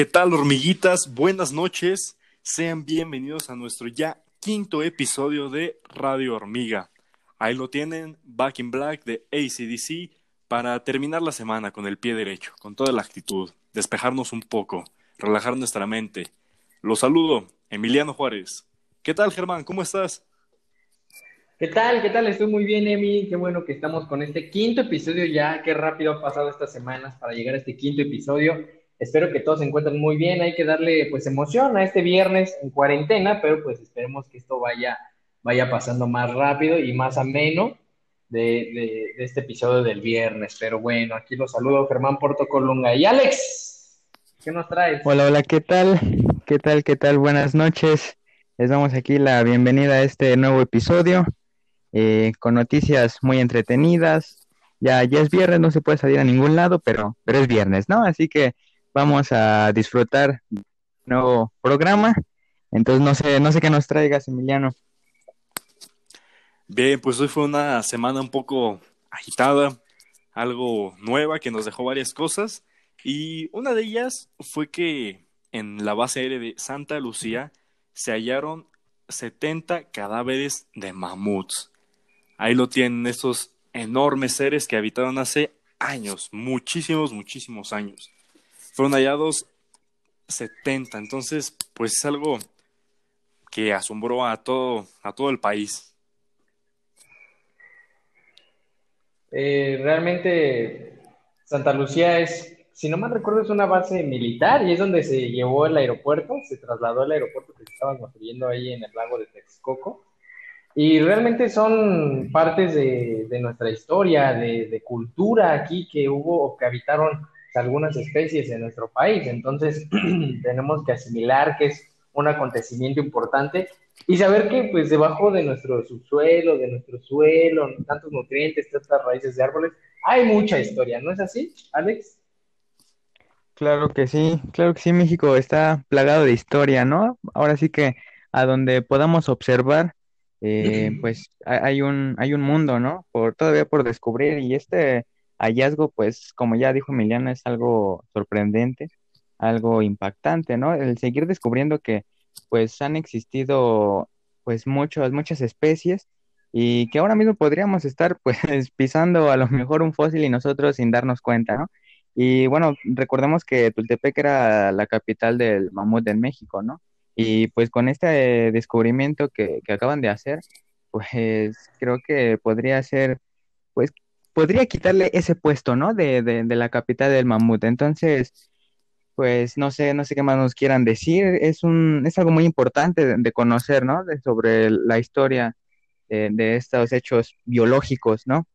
¿Qué tal, hormiguitas? Buenas noches. Sean bienvenidos a nuestro ya quinto episodio de Radio Hormiga. Ahí lo tienen, Back in Black de ACDC, para terminar la semana con el pie derecho, con toda la actitud, despejarnos un poco, relajar nuestra mente. Los saludo, Emiliano Juárez. ¿Qué tal, Germán? ¿Cómo estás? ¿Qué tal? ¿Qué tal? Estoy muy bien, Emi. Qué bueno que estamos con este quinto episodio ya. Qué rápido ha pasado estas semanas para llegar a este quinto episodio. Espero que todos se encuentren muy bien. Hay que darle pues emoción a este viernes en cuarentena, pero pues esperemos que esto vaya, vaya pasando más rápido y más ameno de, este episodio del viernes. Pero bueno, aquí los saludo Germán Portocolunga y Alex. ¿Qué nos traes? Hola, hola, ¿qué tal? ¿Qué tal? ¿Qué tal? Buenas noches. Les damos aquí la bienvenida a este nuevo episodio eh, con noticias muy entretenidas. Ya, ya es viernes, no se puede salir a ningún lado, pero, pero es viernes, ¿no? Así que vamos a disfrutar un nuevo programa. Entonces, no sé, no sé qué nos traigas, Emiliano. Bien, pues hoy fue una semana un poco agitada, algo nueva que nos dejó varias cosas. Y una de ellas fue que en la base aérea de Santa Lucía se hallaron 70 cadáveres de mamuts. Ahí lo tienen estos enormes seres que habitaron hace años, muchísimos, muchísimos años fueron hallados 70. Entonces, pues es algo que asombró a todo, a todo el país. Eh, realmente Santa Lucía es, si no mal recuerdo, es una base militar y es donde se llevó el aeropuerto, se trasladó al aeropuerto que se estaba construyendo ahí en el lago de Texcoco. Y realmente son partes de, nuestra historia, de, de, cultura aquí que hubo o que habitaron algunas especies en nuestro país. Entonces, tenemos que asimilar que es un acontecimiento importante y saber que pues debajo de nuestro subsuelo, de nuestro suelo, tantos nutrientes, tantas raíces de árboles, hay mucha historia, ¿no es así, Alex? Claro que sí, claro que sí, México está plagado de historia, ¿no? Ahora sí que a donde podamos observar, eh, pues hay un, hay un mundo, ¿no? Por, todavía por descubrir y este hallazgo, pues, como ya dijo Emiliano, es algo sorprendente, algo impactante, ¿no? El seguir descubriendo que, pues, han existido, pues, muchas, muchas especies y que ahora mismo podríamos estar, pues, pisando a lo mejor un fósil y nosotros sin darnos cuenta, ¿no? Y bueno, recordemos que Tultepec era la capital del mamut en México, ¿no? Y pues con este descubrimiento que, que acaban de hacer, pues creo que podría ser, pues podría quitarle ese puesto, ¿no? De, de, la capital del mamut. Entonces, pues no sé, no sé qué más nos quieran decir. Es un, es algo muy importante de, conocer, ¿no? De, sobre la historia de, estos hechos biológicos, ¿no?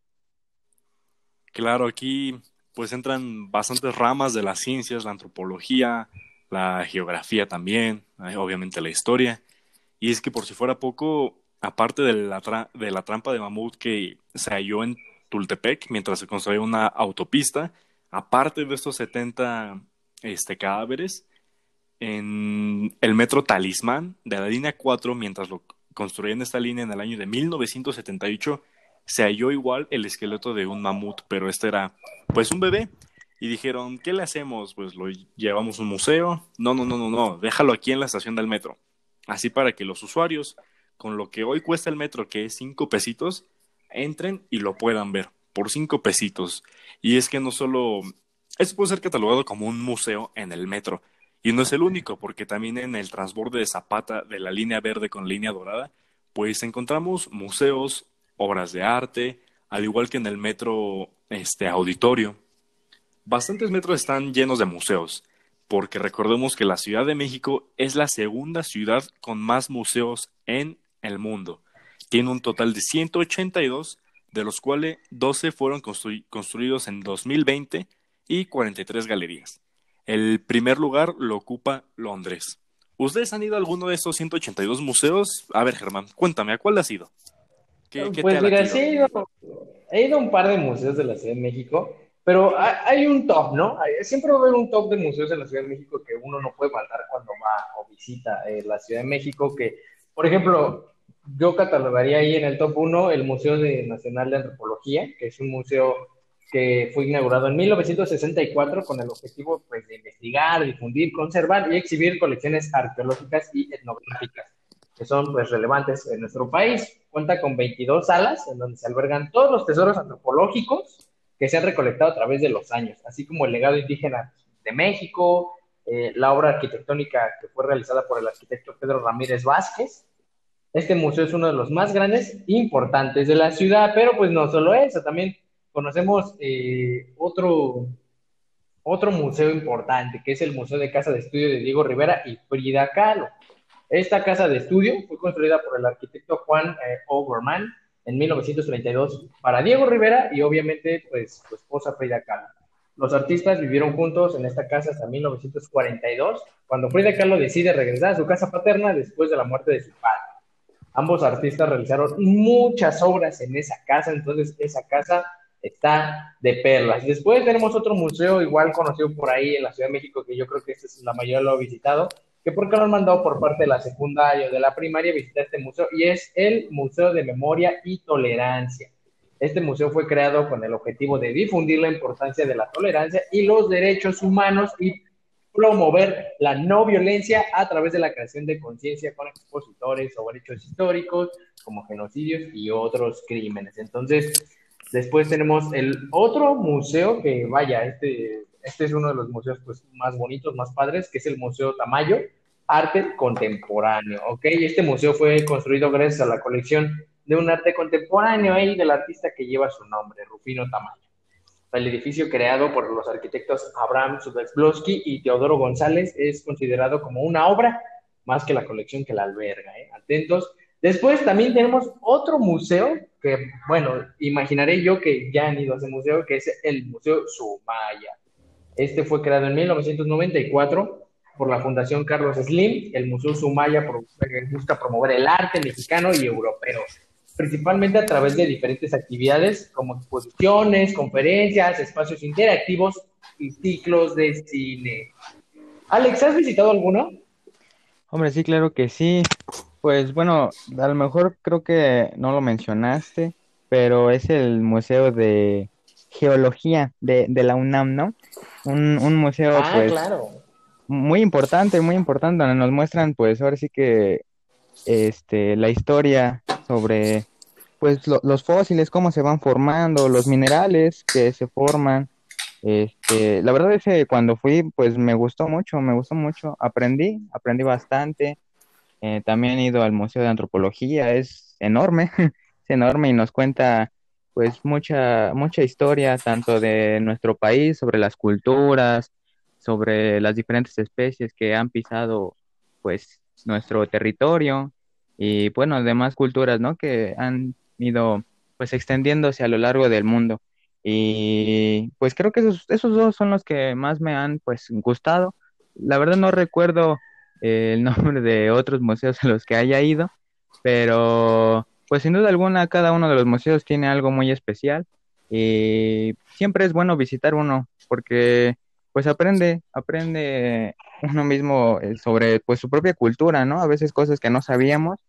Claro, aquí pues entran bastantes ramas de las ciencias, la antropología, la geografía también, eh, obviamente la historia. Y es que por si fuera poco, aparte de la, de la trampa de mamut que se halló en Tultepec mientras se construía una autopista. Aparte de estos 70 este, cadáveres, en el metro Talismán de la línea 4, mientras lo construían esta línea en el año de 1978, se halló igual el esqueleto de un mamut, pero este era pues un bebé. Y dijeron, ¿qué le hacemos? Pues lo llevamos a un museo. No, no, no, no, no, déjalo aquí en la estación del metro. Así para que los usuarios, con lo que hoy cuesta el metro, que es cinco pesitos, entren y lo puedan ver por cinco pesitos. Y es que no solo, esto puede ser catalogado como un museo en el metro. Y no es el único, porque también en el transborde de Zapata de la línea verde con línea dorada, pues encontramos museos, obras de arte, al igual que en el metro este auditorio. Bastantes metros están llenos de museos, porque recordemos que la Ciudad de México es la segunda ciudad con más museos en el mundo tiene un total de 182, de los cuales 12 fueron construidos en 2020 y 43 galerías. El primer lugar lo ocupa Londres. ¿Ustedes han ido a alguno de esos 182 museos? A ver, Germán, cuéntame, ¿a cuál has ido? pues mira, sí he ido, he ido a un par de museos de la Ciudad de México, pero hay un top, ¿no? Siempre va a haber un top de museos en la Ciudad de México que uno no puede faltar cuando va o visita eh, la Ciudad de México, que por ejemplo, yo catalogaría ahí en el top 1 el Museo Nacional de Antropología, que es un museo que fue inaugurado en 1964 con el objetivo pues, de investigar, difundir, conservar y exhibir colecciones arqueológicas y etnográficas que son pues, relevantes en nuestro país. Cuenta con 22 salas en donde se albergan todos los tesoros antropológicos que se han recolectado a través de los años, así como el legado indígena de México, eh, la obra arquitectónica que fue realizada por el arquitecto Pedro Ramírez Vázquez. Este museo es uno de los más grandes e importantes de la ciudad, pero pues no solo eso, también conocemos eh, otro, otro museo importante, que es el Museo de Casa de Estudio de Diego Rivera y Frida Kahlo. Esta casa de estudio fue construida por el arquitecto Juan eh, Oberman en 1932 para Diego Rivera y obviamente pues su esposa Frida Kahlo. Los artistas vivieron juntos en esta casa hasta 1942, cuando Frida Kahlo decide regresar a su casa paterna después de la muerte de su padre. Ambos artistas realizaron muchas obras en esa casa, entonces esa casa está de perlas. Después tenemos otro museo igual conocido por ahí en la Ciudad de México, que yo creo que este es la mayoría lo ha visitado, que porque lo han mandado por parte de la secundaria o de la primaria visitar este museo, y es el Museo de Memoria y Tolerancia. Este museo fue creado con el objetivo de difundir la importancia de la tolerancia y los derechos humanos y promover la no violencia a través de la creación de conciencia con expositores sobre hechos históricos como genocidios y otros crímenes. Entonces, después tenemos el otro museo que, vaya, este este es uno de los museos pues, más bonitos, más padres, que es el Museo Tamayo, Arte Contemporáneo. ¿ok? Este museo fue construido gracias a la colección de un arte contemporáneo y del artista que lleva su nombre, Rufino Tamayo. El edificio creado por los arquitectos Abraham Sudexblowski y Teodoro González es considerado como una obra más que la colección que la alberga. ¿eh? Atentos. Después también tenemos otro museo que, bueno, imaginaré yo que ya han ido a ese museo, que es el Museo Sumaya. Este fue creado en 1994 por la Fundación Carlos Slim. El Museo Sumaya busca promover el arte mexicano y europeo, principalmente a través de diferentes actividades como exposiciones, conferencias, espacios interactivos y ciclos de cine. Alex, ¿has visitado alguno? Hombre, sí, claro que sí. Pues bueno, a lo mejor creo que no lo mencionaste, pero es el Museo de Geología de, de la UNAM, ¿no? un, museo ah, pues muy importante, muy importante, donde nos muestran pues ahora sí que este la historia sobre pues los fósiles, cómo se van formando, los minerales que se forman. Este, la verdad es que cuando fui, pues me gustó mucho, me gustó mucho, aprendí, aprendí bastante. Eh, también he ido al Museo de Antropología, es enorme, es enorme y nos cuenta pues mucha, mucha historia, tanto de nuestro país, sobre las culturas, sobre las diferentes especies que han pisado pues nuestro territorio y bueno, demás culturas, ¿no? Que han ido pues extendiéndose a lo largo del mundo. Y pues creo que esos, esos dos son los que más me han pues gustado. La verdad no recuerdo el nombre de otros museos a los que haya ido, pero pues sin duda alguna cada uno de los museos tiene algo muy especial y siempre es bueno visitar uno porque pues aprende, aprende uno mismo eh, sobre pues su propia cultura, ¿no? A veces cosas que no sabíamos.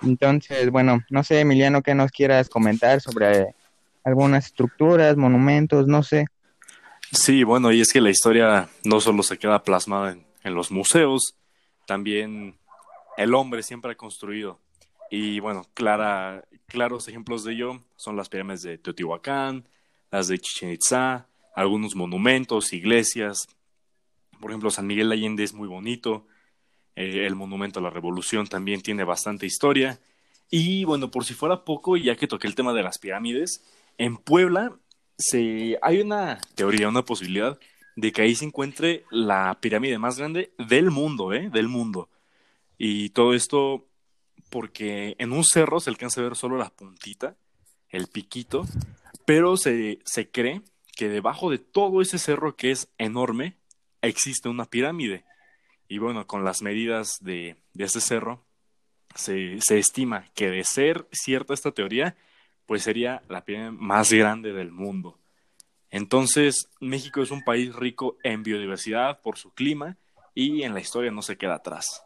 Entonces, bueno, no sé, Emiliano, ¿qué nos quieras comentar sobre algunas estructuras, monumentos, no sé? Sí, bueno, y es que la historia no solo se queda plasmada en, los museos, también el hombre siempre ha construido y bueno, clara, claros ejemplos de ello son las pirámides de Teotihuacán, las de Chichen Itza, algunos monumentos, iglesias. Por ejemplo, San Miguel de Allende es muy bonito. Eh, el monumento a la revolución también tiene bastante historia. Y bueno, por si fuera poco, ya que toqué el tema de las pirámides, en Puebla se, hay una teoría, una posibilidad de que ahí se encuentre la pirámide más grande del mundo, ¿eh? Del mundo. Y todo esto porque en un cerro se alcanza a ver solo la puntita, el piquito, pero se, se cree que debajo de todo ese cerro que es enorme existe una pirámide. Y bueno, con las medidas de, de ese cerro, se, se, estima que de ser cierta esta teoría, pues sería la pirámide más grande del mundo. Entonces, México es un país rico en biodiversidad por su clima y en la historia no se queda atrás.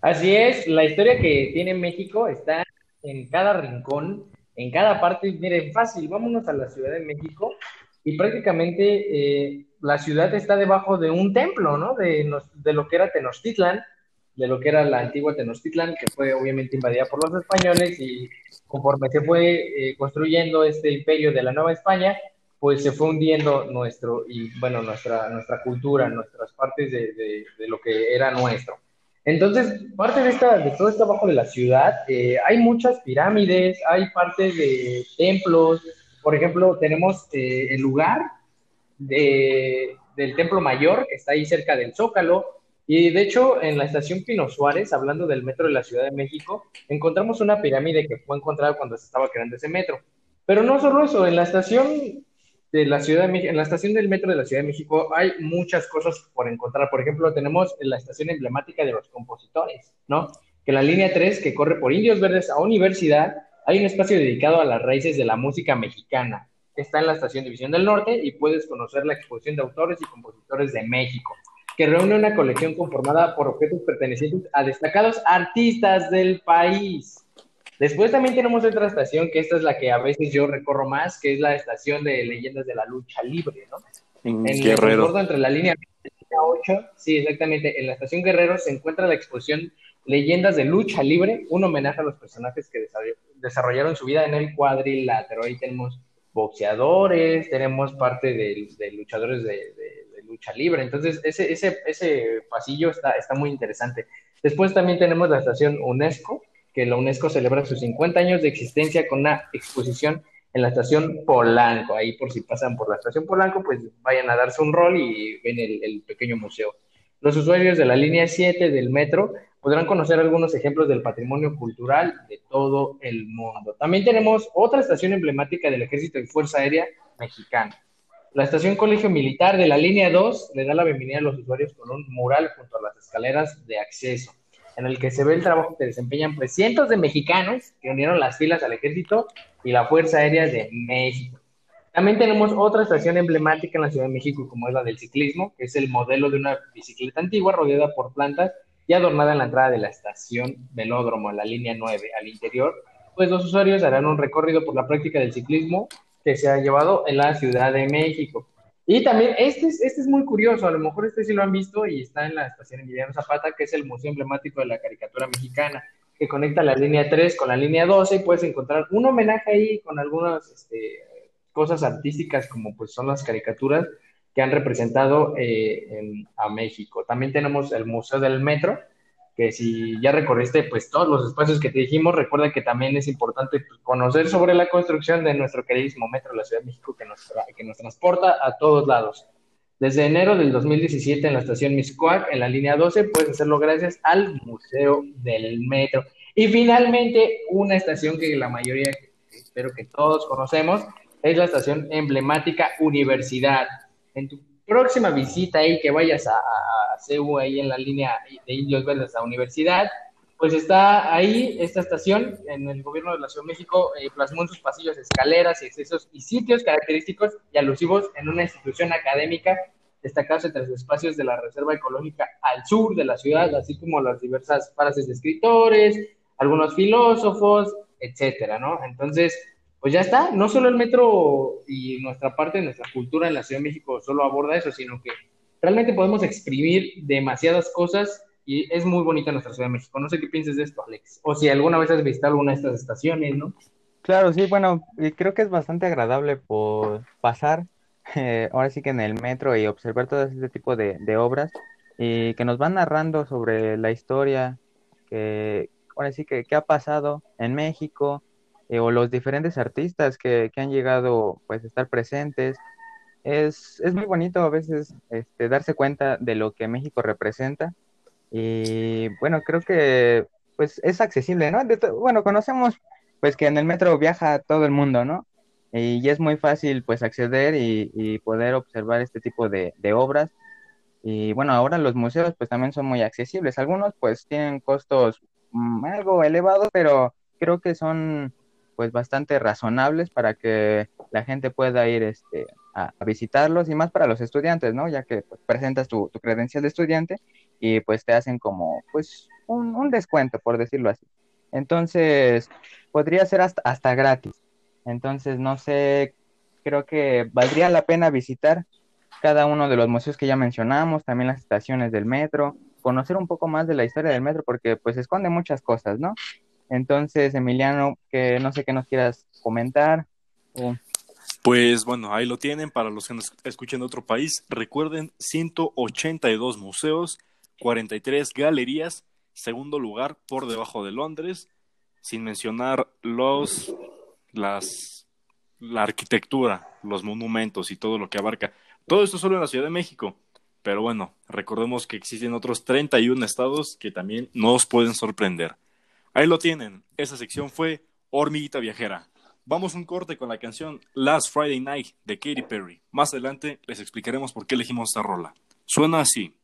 Así es, la historia que tiene México está en cada rincón, en cada parte. Miren, fácil, vámonos a la Ciudad de México y prácticamente eh, la ciudad está debajo de un templo, ¿no? De, lo que era Tenochtitlan, de lo que era la antigua Tenochtitlan, que fue obviamente invadida por los españoles y conforme se fue eh, construyendo este imperio de la Nueva España, pues se fue hundiendo nuestro, y bueno, nuestra, nuestra cultura, nuestras partes de, de, lo que era nuestro. Entonces, parte de, esta, de todo esto abajo de la ciudad, eh, hay muchas pirámides, hay partes de templos, por ejemplo, tenemos eh, el lugar de, del Templo Mayor, que está ahí cerca del Zócalo, y de hecho, en la estación Pino Suárez, hablando del metro de la Ciudad de México, encontramos una pirámide que fue encontrada cuando se estaba creando ese metro. Pero no solo eso, en la estación de la Ciudad de México, en la estación del metro de la Ciudad de México hay muchas cosas por encontrar. Por ejemplo, tenemos la estación emblemática de los compositores, ¿no? Que la línea 3, que corre por Indios Verdes a Universidad, hay un espacio dedicado a las raíces de la música mexicana. Está en la estación División del Norte y puedes conocer la exposición de autores y compositores de México, que reúne una colección conformada por objetos pertenecientes a destacados artistas del país. Después también tenemos otra estación, que esta es la que a veces yo recorro más, que es la estación de leyendas de la lucha libre, ¿no? En, Guerrero. entre la línea 8, sí, exactamente, en la estación Guerrero se encuentra la exposición Leyendas de Lucha Libre, un homenaje a los personajes que desarrollaron su vida en el cuadrilátero. Ahí tenemos boxeadores, tenemos parte de, luchadores de, lucha libre. Entonces, ese, ese, ese pasillo está, está muy interesante. Después también tenemos la estación UNESCO, que la UNESCO celebra sus 50 años de existencia con una exposición en la estación Polanco. Ahí por si pasan por la estación Polanco, pues vayan a darse un rol y ven el, pequeño museo. Los usuarios de la línea 7 del metro podrán conocer algunos ejemplos del patrimonio cultural de todo el mundo. También tenemos otra estación emblemática del Ejército y Fuerza Aérea Mexicana. La estación Colegio Militar de la línea 2 le da la bienvenida a los usuarios con un mural junto a las escaleras de acceso, en el que se ve el trabajo que desempeñan pues, cientos de mexicanos que unieron las filas al Ejército y la Fuerza Aérea de México. También tenemos otra estación emblemática en la Ciudad de México, como es la del ciclismo, que es el modelo de una bicicleta antigua rodeada por plantas y adornada en la entrada de la estación Velódromo, la línea 9. Al interior, pues los usuarios harán un recorrido por la práctica del ciclismo que se ha llevado en la Ciudad de México. Y también, este es, este es muy curioso, a lo mejor este sí lo han visto y está en la estación Emiliano Zapata, que es el museo emblemático de la caricatura mexicana, que conecta la línea 3 con la línea 12 y puedes encontrar un homenaje ahí con algunas este, cosas artísticas como pues son las caricaturas que han representado eh, a México. También tenemos el Museo del Metro, que si ya recorriste pues todos los espacios que te dijimos, recuerda que también es importante conocer sobre la construcción de nuestro queridísimo metro de la Ciudad de México que nos, que nos transporta a todos lados. Desde enero del 2017 en la estación Miscuac, en la línea 12, puedes hacerlo gracias al Museo del Metro. Y finalmente, una estación que la mayoría, espero que todos conocemos, es la estación emblemática Universidad en tu próxima visita ahí que vayas a, a CEU ahí en la línea de Indios Verdes a Universidad, pues está ahí esta estación en el gobierno de la Ciudad de México, eh, plasmó en sus pasillos escaleras y accesos y sitios característicos y alusivos en una institución académica destacados entre los espacios de la Reserva Ecológica al sur de la ciudad, así como las diversas frases de escritores, algunos filósofos, etcétera, ¿no? Entonces, pues ya está, no solo el metro y nuestra parte, nuestra cultura en la Ciudad de México solo aborda eso, sino que realmente podemos exprimir demasiadas cosas y es muy bonita nuestra Ciudad de México. No sé qué piensas de esto, Alex. O si alguna vez has visitado alguna de estas estaciones, ¿no? Claro, sí, bueno, creo que es bastante agradable por pasar eh, ahora sí que en el metro y observar todo este tipo de, de obras y que nos van narrando sobre la historia, que ahora sí que qué ha pasado en México, eh, o los diferentes artistas que, que, han llegado pues a estar presentes. Es, es muy bonito a veces este, darse cuenta de lo que México representa y bueno, creo que pues es accesible, ¿no? bueno, conocemos pues que en el metro viaja todo el mundo, ¿no? Y, es muy fácil pues acceder y, y poder observar este tipo de, de, obras. Y bueno, ahora los museos pues también son muy accesibles. Algunos pues tienen costos mm, algo elevados, pero creo que son pues bastante razonables para que la gente pueda ir este, a, visitarlos y más para los estudiantes, ¿no? Ya que pues, presentas tu, credencial de estudiante y pues te hacen como pues un, un descuento, por decirlo así. Entonces, podría ser hasta, hasta gratis. Entonces, no sé, creo que valdría la pena visitar cada uno de los museos que ya mencionamos, también las estaciones del metro, conocer un poco más de la historia del metro, porque pues esconde muchas cosas, ¿no? Entonces, Emiliano, que no sé qué nos quieras comentar. Pues bueno, ahí lo tienen para los que nos escuchen de otro país. Recuerden, 182 museos, 43 galerías, segundo lugar por debajo de Londres, sin mencionar los, las, la arquitectura, los monumentos y todo lo que abarca. Todo esto solo en la Ciudad de México. Pero bueno, recordemos que existen otros 31 estados que también nos pueden sorprender. Ahí lo tienen. Esa sección fue Hormiguita Viajera. Vamos un corte con la canción Last Friday Night de Katy Perry. Más adelante les explicaremos por qué elegimos esta rola. Suena así.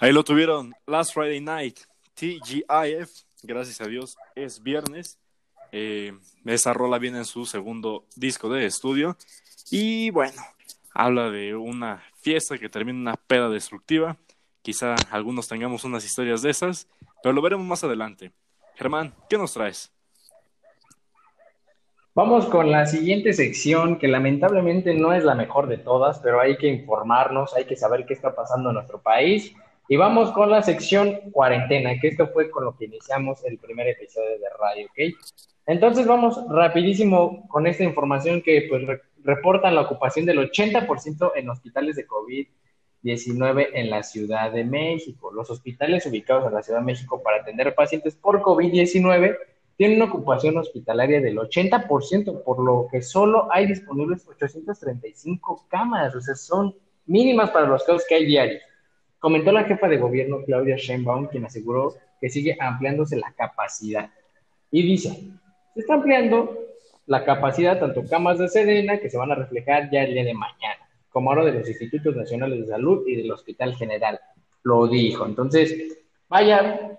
Ahí lo tuvieron, Last Friday Night, TGIF, gracias a Dios, es viernes. Eh, esa rola viene en su segundo disco de estudio. Y bueno, habla de una fiesta que termina una peda destructiva. Quizá algunos tengamos unas historias de esas, pero lo veremos más adelante. Germán, ¿qué nos traes? Vamos con la siguiente sección, que lamentablemente no es la mejor de todas, pero hay que informarnos, hay que saber qué está pasando en nuestro país. Y vamos con la sección cuarentena, que esto fue con lo que iniciamos el primer episodio de radio, ¿ok? Entonces vamos rapidísimo con esta información que pues reportan la ocupación del 80% en hospitales de COVID-19 en la Ciudad de México. Los hospitales ubicados en la Ciudad de México para atender pacientes por COVID-19 tienen una ocupación hospitalaria del 80%, por lo que solo hay disponibles 835 camas, o sea, son mínimas para los casos que hay diarios. Comentó la jefa de gobierno Claudia Sheinbaum, quien aseguró que sigue ampliándose la capacidad. Y dice, se está ampliando la capacidad tanto camas de Sedena, que se van a reflejar ya el día de mañana, como ahora de los Institutos Nacionales de Salud y del Hospital General. Lo dijo. Entonces, vaya,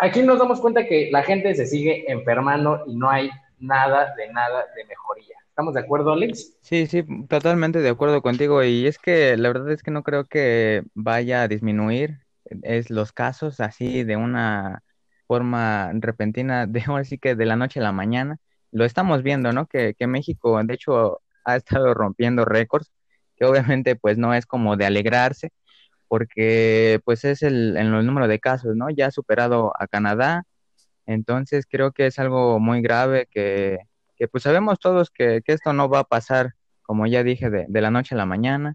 aquí nos damos cuenta que la gente se sigue enfermando y no hay nada de nada de mejoría. ¿Estamos de acuerdo, Alex? Sí, sí, totalmente de acuerdo contigo. Y es que la verdad es que no creo que vaya a disminuir es los casos así de una forma repentina, de ahora que de la noche a la mañana. Lo estamos viendo, ¿no? Que, que México, de hecho, ha estado rompiendo récords, que obviamente pues no es como de alegrarse, porque pues es el, en el número de casos, ¿no? Ya ha superado a Canadá, entonces creo que es algo muy grave que que pues sabemos todos que, esto no va a pasar, como ya dije, de, la noche a la mañana.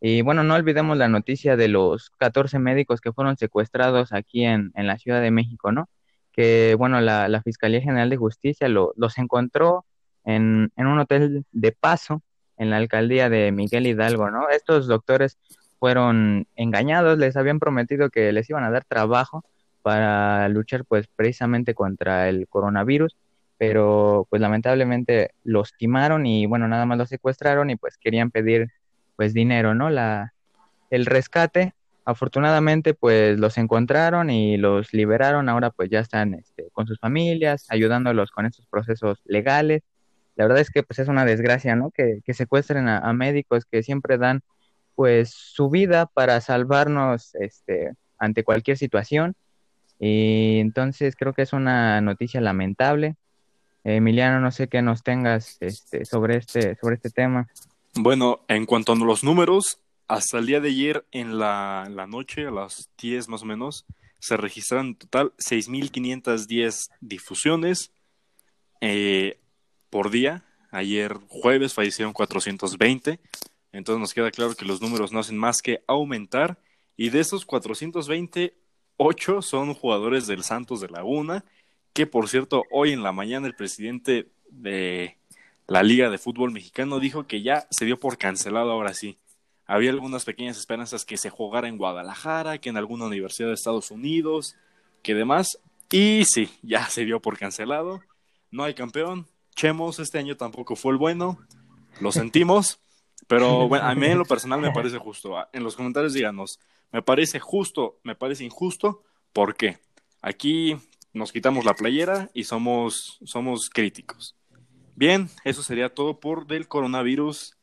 Y bueno, no olvidemos la noticia de los 14 médicos que fueron secuestrados aquí en, la Ciudad de México, ¿no? Que bueno, la, Fiscalía General de Justicia los encontró en, en un hotel de paso en la alcaldía de Miguel Hidalgo, ¿no? Estos doctores fueron engañados, les habían prometido que les iban a dar trabajo para luchar pues precisamente contra el coronavirus pero pues lamentablemente los timaron y bueno, nada más los secuestraron y pues querían pedir pues dinero, ¿no? La, el rescate, afortunadamente pues los encontraron y los liberaron, ahora pues ya están este, con sus familias, ayudándolos con estos procesos legales. La verdad es que pues es una desgracia, ¿no? Que, que secuestren a, a, médicos que siempre dan pues su vida para salvarnos este, ante cualquier situación. Y entonces creo que es una noticia lamentable. Emiliano, no sé qué nos tengas este, sobre, este, sobre este tema. Bueno, en cuanto a los números, hasta el día de ayer en la, noche, a las 10 más o menos, se registraron en total 6.510 difusiones eh, por día. Ayer jueves fallecieron 420. Entonces nos queda claro que los números no hacen más que aumentar. Y de esos 428 son jugadores del Santos de Laguna, que por cierto, hoy en la mañana el presidente de la Liga de Fútbol Mexicano dijo que ya se dio por cancelado ahora sí. Había algunas pequeñas esperanzas que se jugara en Guadalajara, que en alguna universidad de Estados Unidos, que demás. Y sí, ya se dio por cancelado. No hay campeón. Chemos este año tampoco fue el bueno. Lo sentimos. Pero bueno, a mí en lo personal me parece justo. En los comentarios díganos, me parece justo, me parece injusto. ¿Por qué? Aquí nos quitamos la playera y somos, somos críticos. Bien, eso sería todo por del coronavirus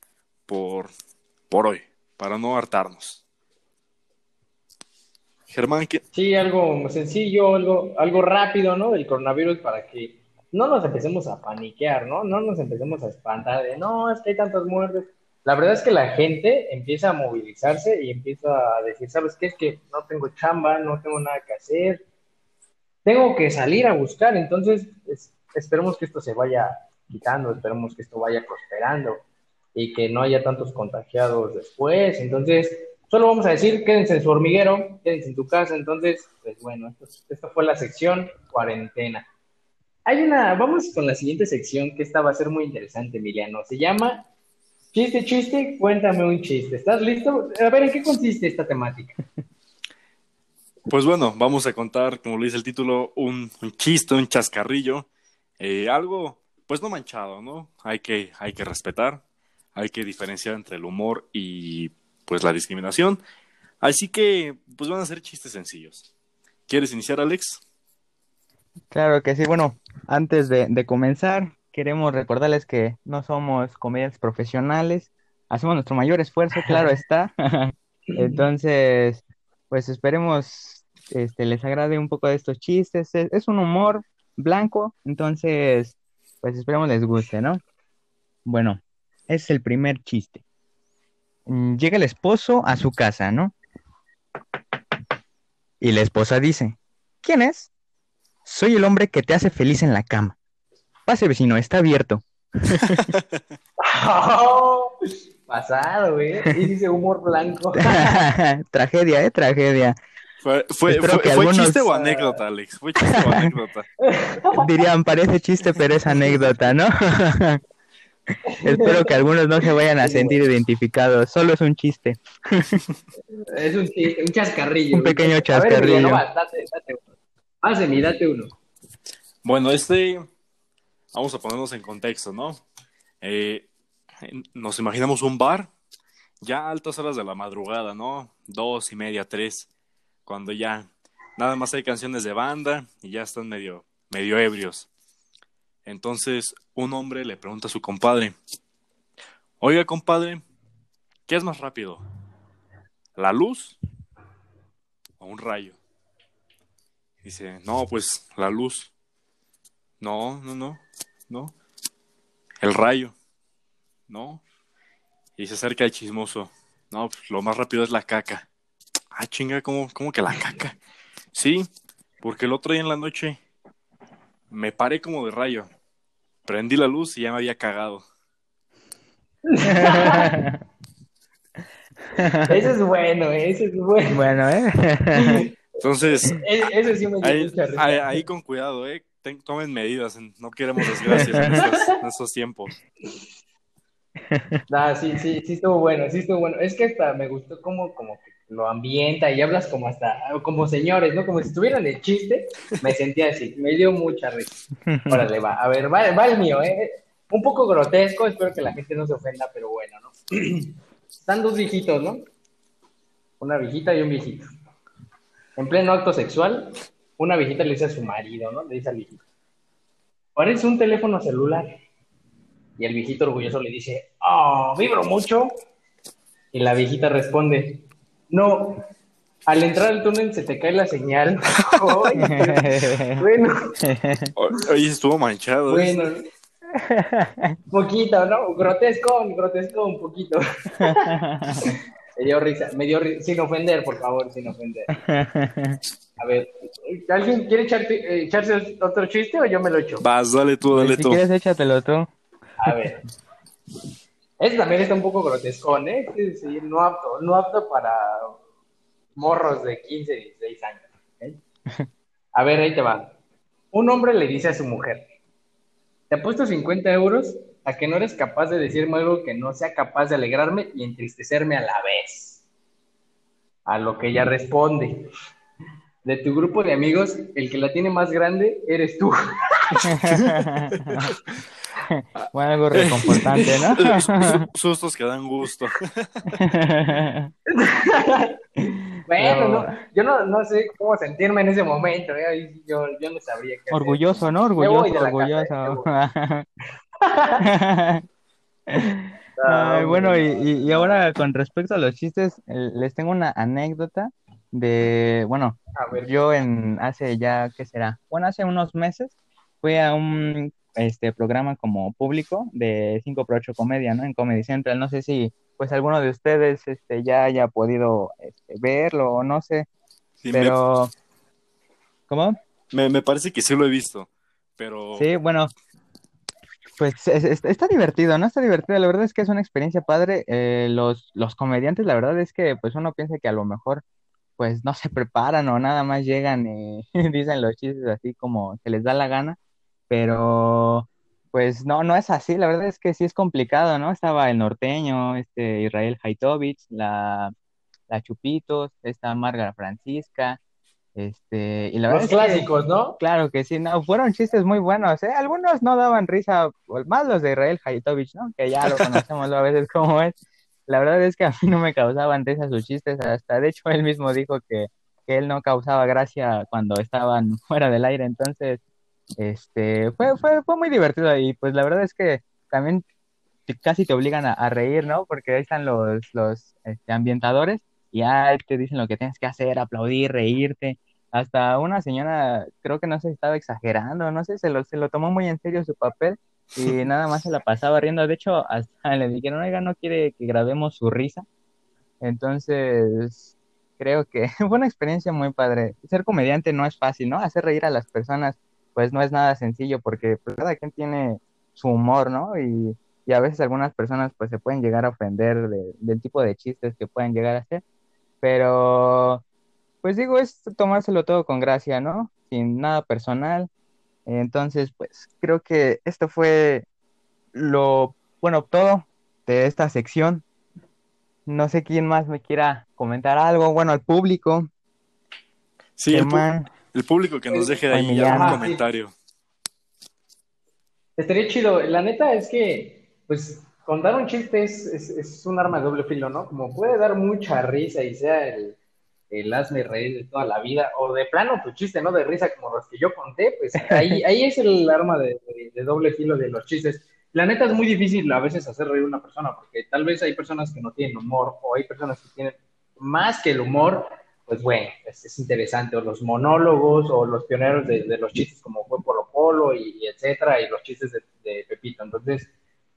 por, por hoy, para no hartarnos. Germán, ¿qué? Sí, algo sencillo, algo, algo rápido, ¿no? Del coronavirus para que no nos empecemos a paniquear, ¿no? No nos empecemos a espantar de, no, es que hay tantas muertes. La verdad es que la gente empieza a movilizarse y empieza a decir, ¿sabes qué? Es que no tengo chamba, no tengo nada que hacer, tengo que salir a buscar, entonces esperemos que esto se vaya quitando, esperemos que esto vaya prosperando y que no haya tantos contagiados después. Entonces, solo vamos a decir, quédense en su hormiguero, quédense en tu casa. Entonces, pues bueno, esto, fue la sección cuarentena. Hay una, vamos con la siguiente sección que esta va a ser muy interesante, Emiliano. Se llama Chiste, chiste, cuéntame un chiste. ¿Estás listo? A ver, ¿en qué consiste esta temática? Pues bueno, vamos a contar, como le dice el título, un, chiste, un chascarrillo, eh, algo, pues no manchado, ¿no? Hay que, hay que respetar, hay que diferenciar entre el humor y pues la discriminación. Así que, pues van a ser chistes sencillos. ¿Quieres iniciar, Alex? Claro que sí. Bueno, antes de, de comenzar, queremos recordarles que no somos comediantes profesionales, hacemos nuestro mayor esfuerzo, claro está. Entonces, pues esperemos este, les agrade un poco de estos chistes. Es, un humor blanco, entonces, pues esperemos les guste, ¿no? Bueno, es el primer chiste. Mm, llega el esposo a su casa, ¿no? Y la esposa dice, ¿quién es? Soy el hombre que te hace feliz en la cama. Pase, vecino, está abierto. pasado, güey. Dice humor blanco. tragedia, eh, tragedia. Fue, fue, chiste o anécdota, Alex. Fue chiste o anécdota. Dirían, parece chiste, pero es anécdota, ¿no? Espero que algunos no se vayan a sentir identificados. Solo es un chiste. es un chiste, un chascarrillo. Un pequeño chascarrillo. A ver, date, date uno. date uno. Bueno, este. Vamos a ponernos en contexto, ¿no? Eh, nos imaginamos un bar ya a altas horas de la madrugada, ¿no? Dos y media, tres, cuando ya nada más hay canciones de banda y ya están medio, medio ebrios. Entonces un hombre le pregunta a su compadre, oiga compadre, ¿qué es más rápido? ¿La luz o un rayo? Dice, no, pues la luz. No, no, no, no. El rayo. ¿No? Y se acerca el chismoso. No, pues lo más rápido es la caca. Ah, chinga, ¿cómo, cómo que la caca? Sí, porque el otro día en la noche me paré como de rayo. Prendí la luz y ya me había cagado. ese es bueno, ese es bueno. Bueno, ¿eh? Entonces, e-, ese sí me ahí, ahí, con cuidado, ¿eh? tomen medidas, no queremos desgracias en en estos tiempos. Ah, sí, sí, sí estuvo bueno, sí estuvo bueno. Es que hasta me gustó como, como que lo ambienta y hablas como hasta, como señores, ¿no? Como si estuvieran el chiste, me sentía así, me dio mucha risa. Órale, va, a ver, va, va el mío, ¿eh? Un poco grotesco, espero que la gente no se ofenda, pero bueno, ¿no? Están dos viejitos, ¿no? Una viejita y un viejito. En pleno acto sexual, una viejita le dice a su marido, ¿no? Le dice al viejito, parece un teléfono celular. Y el viejito orgulloso le dice, oh, vibro mucho. Y la viejita responde, no, al entrar al túnel se te cae la señal. bueno. Oye, estuvo manchado. Bueno. poquito, ¿no? Grotesco, grotesco un poquito. me dio risa, me dio risa, sin ofender, por favor, sin ofender. A ver, ¿alguien quiere echarte, echarse otro chiste o yo me lo echo? Vas, dale tú, dale tú. Si quieres, échatelo tú. A ver. Ese también está un poco grotescón, ¿eh? Sí, sí, no apto, no apto para morros de 15, 16 años. ¿ok? A ver, ahí te va. Un hombre le dice a su mujer, te apuesto 50 euros a que no eres capaz de decirme algo que no sea capaz de alegrarme y entristecerme a la vez. A lo que ella responde, de tu grupo de amigos, el que la tiene más grande eres tú. bueno, algo reconfortante, ¿no? Sustos que dan gusto. bueno, no, yo no, no, sé cómo sentirme en ese momento. ¿eh? Yo, yo, no sabría qué Orgulloso, hacer. ¿no? Orgulloso, orgulloso. Bueno, y, y, ahora con respecto a los chistes, les tengo una anécdota de, bueno, yo en hace ya, ¿qué será? Bueno, hace unos meses fui a un este programa como público de 5 por 8 comedia, ¿no? En Comedy Central. No sé si pues alguno de ustedes este, ya haya podido este, verlo o no sé. pero... ¿Cómo? Me, me, parece que sí lo he visto, pero... Sí, bueno, pues está divertido, ¿no? Está divertido. La verdad es que es una experiencia padre. Eh, los, los comediantes, la verdad es que pues uno piensa que a lo mejor pues no se preparan o nada más llegan y dicen los chistes así como se les da la gana, pero pues no, no es así, la verdad es que sí es complicado, ¿no? Estaba el norteño, este Israel Haitovich, la, la Chupitos, esta Marga Francisca, este, y la Los clásicos, ¿no? Claro que sí, no, fueron chistes muy buenos, ¿eh? Algunos no daban risa, más los de Israel Haitovich, ¿no? Que ya lo conocemos a veces como es, la verdad es que a mí no me causaban risa sus chistes, hasta de hecho él mismo dijo que, que él no causaba gracia cuando estaban fuera del aire, entonces este fue, fue, fue muy divertido y pues la verdad es que también te, casi te obligan a, reír, ¿no? Porque ahí están los, los este, ambientadores y ya te dicen lo que tienes que hacer, aplaudir, reírte. Hasta una señora, creo que no si estaba exagerando, no sé, se lo, se lo tomó muy en serio su papel y nada más se la pasaba riendo. De hecho, hasta le dijeron, oiga, no quiere que grabemos su risa. Entonces, creo que fue una experiencia muy padre. Ser comediante no es fácil, ¿no? Hacer reír a las personas, pues no es nada sencillo porque pues, cada quien tiene su humor, ¿no? Y, y, a veces algunas personas pues se pueden llegar a ofender de, del tipo de chistes que pueden llegar a hacer. Pero, pues digo, es tomárselo todo con gracia, ¿no? Sin nada personal entonces, pues creo que esto fue lo, bueno, todo de esta sección. No sé quién más me quiera comentar algo, bueno, al público. Sí, el, el, público que nos deje de ahí algún comentario. Estaría chido. La neta es que, pues, contar un chiste es, es, es un arma de doble filo, ¿no? Como puede dar mucha risa y sea el, el hazme reír de toda la vida, o de plano tu chiste, ¿no? De risa como los que yo conté, pues ahí, ahí es el arma de, de, de, doble filo de los chistes. La neta es muy difícil a veces hacer reír a una persona, porque tal vez hay personas que no tienen humor, o hay personas que tienen más que el humor, pues bueno, es, es interesante, o los monólogos, o los pioneros de, de los chistes como fue Polo Polo, y, y etcétera, y los chistes de, de Pepito. Entonces,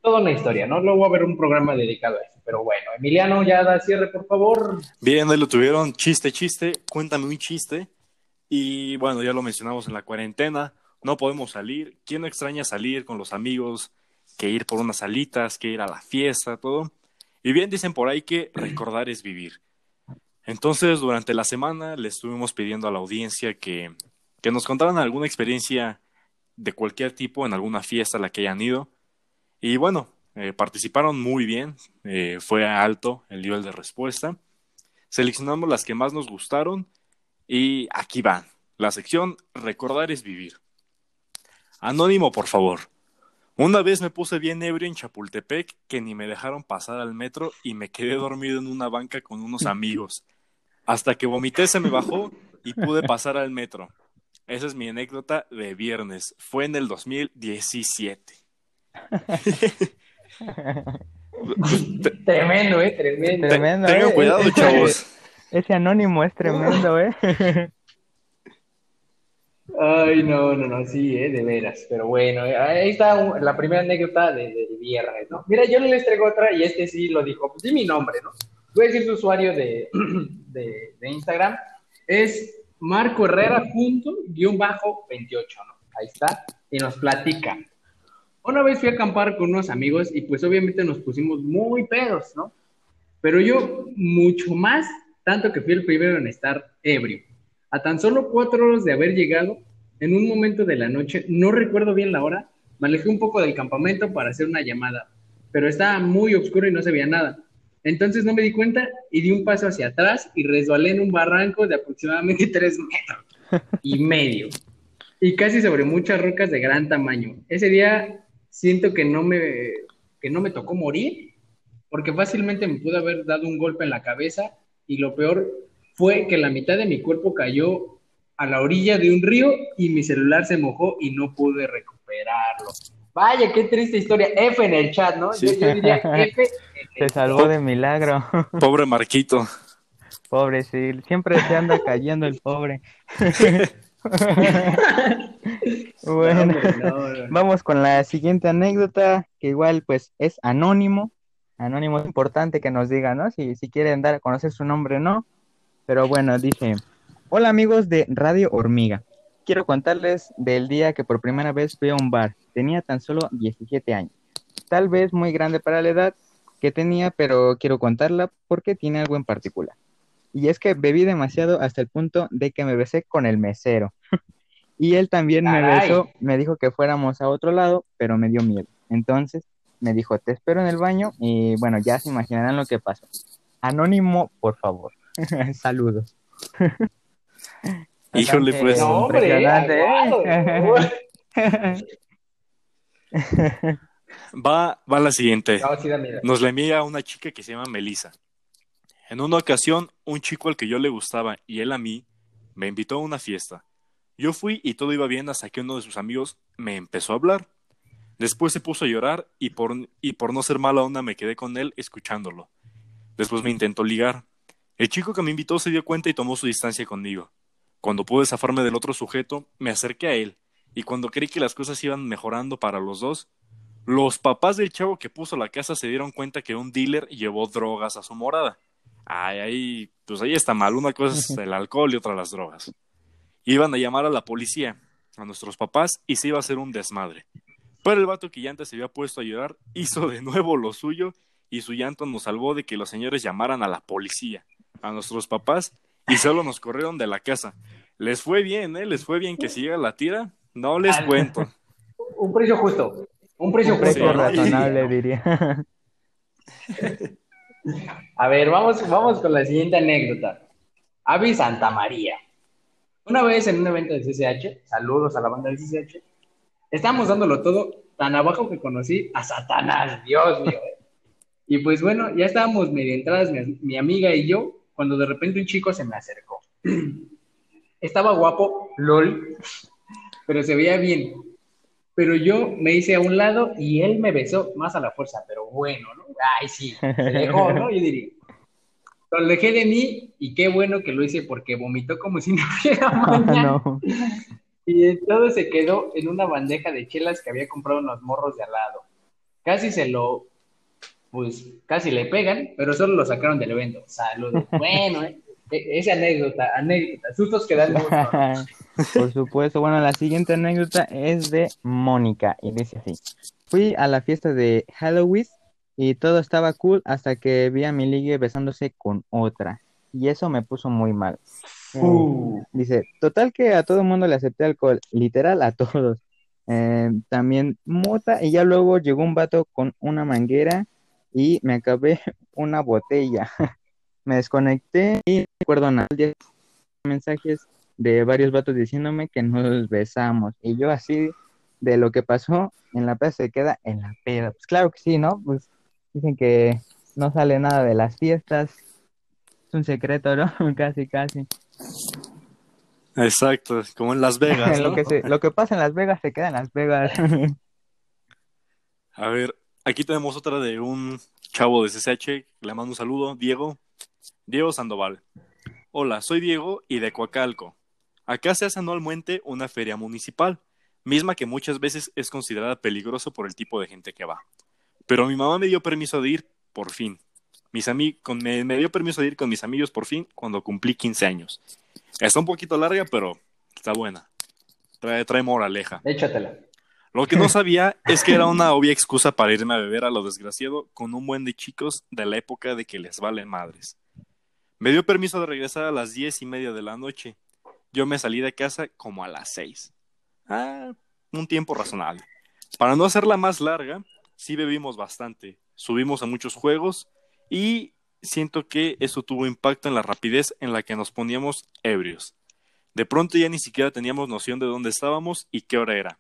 toda una historia, ¿no? Luego va a haber un programa dedicado a eso. Pero bueno, Emiliano, ya da cierre, por favor. Bien, ahí lo tuvieron. Chiste, chiste. Cuéntame un chiste. Y bueno, ya lo mencionamos en la cuarentena. No podemos salir. ¿Quién no extraña salir con los amigos? Que ir por unas salitas, que ir a la fiesta, todo. Y bien, dicen por ahí que recordar es vivir. Entonces, durante la semana le estuvimos pidiendo a la audiencia que, que nos contaran alguna experiencia de cualquier tipo en alguna fiesta a la que hayan ido. Y bueno, eh, participaron muy bien, eh, fue alto el nivel de respuesta. Seleccionamos las que más nos gustaron y aquí van. La sección Recordar es vivir. Anónimo, por favor. Una vez me puse bien ebrio en Chapultepec que ni me dejaron pasar al metro y me quedé dormido en una banca con unos amigos. Hasta que vomité se me bajó y pude pasar al metro. Esa es mi anécdota de viernes. Fue en el 2017. tremendo, eh, tremendo. tremendo Tengan eh. cuidado, chavos. Ese anónimo es tremendo, eh. Ay, no, no, no, sí, eh, de veras. Pero bueno, ahí está la primera anécdota del de, viernes, ¿no? Mira, yo les traigo otra y este sí lo dijo. Pues di mi nombre, ¿no? Voy a decir su usuario de, de, Instagram. Es Marco Herrera punto guion bajo 28, ¿no? Ahí está. Y nos platica. Una vez fui a acampar con unos amigos y pues obviamente nos pusimos muy pedos, ¿no? Pero yo mucho más, tanto que fui el primero en estar ebrio. A tan solo cuatro horas de haber llegado, en un momento de la noche, no recuerdo bien la hora, me alejé un poco del campamento para hacer una llamada, pero estaba muy oscuro y no se veía nada. Entonces no me di cuenta y di un paso hacia atrás y resbalé en un barranco de aproximadamente tres metros y medio. Y casi sobre muchas rocas de gran tamaño. Ese día siento que no me, que no me tocó morir, porque fácilmente me pudo haber dado un golpe en la cabeza y lo peor fue que la mitad de mi cuerpo cayó a la orilla de un río y mi celular se mojó y no pude recuperarlo. Vaya, qué triste historia. F en el chat, ¿no? Yo, yo diría F. Se salvó de milagro. Pobre Marquito. Pobre, sí. Siempre se anda cayendo el pobre. bueno, No, hombre, no, no. vamos con la siguiente anécdota, que igual pues es anónimo. Anónimo es importante que nos diga, ¿no? Si, si quieren dar a conocer su nombre o no. Pero bueno, dice, hola amigos de Radio Hormiga. Quiero contarles del día que por primera vez fui a un bar. Tenía tan solo 17 años. Tal vez muy grande para la edad que tenía, pero quiero contarla porque tiene algo en particular. Y es que bebí demasiado hasta el punto de que me besé con el mesero. y él también me Caray. besó, me dijo que fuéramos a otro lado, pero me dio miedo. Entonces me dijo, te espero en el baño y bueno, ya se imaginarán lo que pasó. Anónimo, por favor. Saludos. Híjole, pues. No, hombre, Impresionante, ¿eh? Va, va la siguiente. No, sí. Nos la envía una chica que se llama Melissa. En una ocasión, un chico al que yo le gustaba y él a mí me invitó a una fiesta. Yo fui y todo iba bien hasta que uno de sus amigos me empezó a hablar. Después se puso a llorar y por, y por no ser mala onda me quedé con él escuchándolo. Después me intentó ligar. El chico que me invitó se dio cuenta y tomó su distancia conmigo. Cuando pude zafarme del otro sujeto, me acerqué a él y cuando creí que las cosas iban mejorando para los dos, los papás del chavo que puso la casa se dieron cuenta que un dealer llevó drogas a su morada. Ay, ahí, pues ahí está mal. Una cosa es el alcohol y otra las drogas. Iban a llamar a la policía, a nuestros papás, y se iba a hacer un desmadre. Pero el vato que ya antes se había puesto a llorar hizo de nuevo lo suyo y su llanto nos salvó de que los señores llamaran a la policía, a nuestros papás, y solo nos corrieron de la casa. Les fue bien, ¿eh? Les fue bien que siga la tira. No les cuento. Un precio justo. Un precio Un precio razonable, diría. A ver, vamos, vamos con la siguiente anécdota. Avi Santa María. Una vez en un evento de CCH, saludos a la banda de CCH, estábamos dándolo todo tan abajo que conocí a Satanás, Dios mío. ¿eh? Y pues bueno, ya estábamos medio entradas mi, mi amiga y yo, cuando de repente un chico se me acercó. Estaba guapo, lol, pero se veía bien. Pero yo me hice a un lado y él me besó más a la fuerza, pero bueno, ¿no? Ay, sí, se dejó, ¿no? Yo diría. Lo alejé de mí y qué bueno que lo hice porque vomitó como si no hubiera mañana. no. Y todo se quedó en una bandeja de chelas que había comprado unos morros de al lado. Casi se lo, pues casi le pegan, pero solo lo sacaron del evento. Saludos. Bueno, eh, e- esa anécdota, anécdota, sustos que dan. Por supuesto. Bueno, la siguiente anécdota es de Mónica y dice así. Fui a la fiesta de Halloween y todo estaba cool hasta que vi a mi ligue besándose con otra. Y eso me puso muy mal. Uh. Dice, total que a todo el mundo le acepté alcohol, literal a todos. Eh, también mota y ya luego llegó un vato con una manguera y me acabé una botella. Me desconecté y no recuerdo nada. Al día mensajes de varios vatos diciéndome que nos besamos y yo así de lo que pasó en la peda se queda en la peda. Pues claro que sí, ¿no? Pues dicen que no sale nada de las fiestas. Es un secreto, ¿no? casi, casi. Exacto, como en Las Vegas, lo, que se- lo que pasa en Las Vegas se queda en Las Vegas. A ver, aquí tenemos otra de un chavo de CCH, le mando un saludo, Diego. Diego Sandoval. Hola, soy Diego y de Coacalco. Acá se hace anualmente una feria municipal, misma que muchas veces es considerada peligroso por el tipo de gente que va. Pero mi mamá me dio permiso de ir, por fin. Mis con- me, me dio permiso de ir con mis amigos por fin cuando cumplí 15 años. Está un poquito larga, pero está buena. Trae, trae moraleja. Échatela. Lo que no sabía es que era una obvia excusa para irme a beber a lo desgraciado con un buen de chicos de la época de que les valen madres. Me dio permiso de regresar a las diez y media de la noche. Yo me salí de casa como a las seis. Ah, un tiempo razonable. Para no hacerla más larga, sí bebimos bastante, subimos a muchos juegos y siento que eso tuvo impacto en la rapidez en la que nos poníamos ebrios. De pronto ya ni siquiera teníamos noción de dónde estábamos y qué hora era.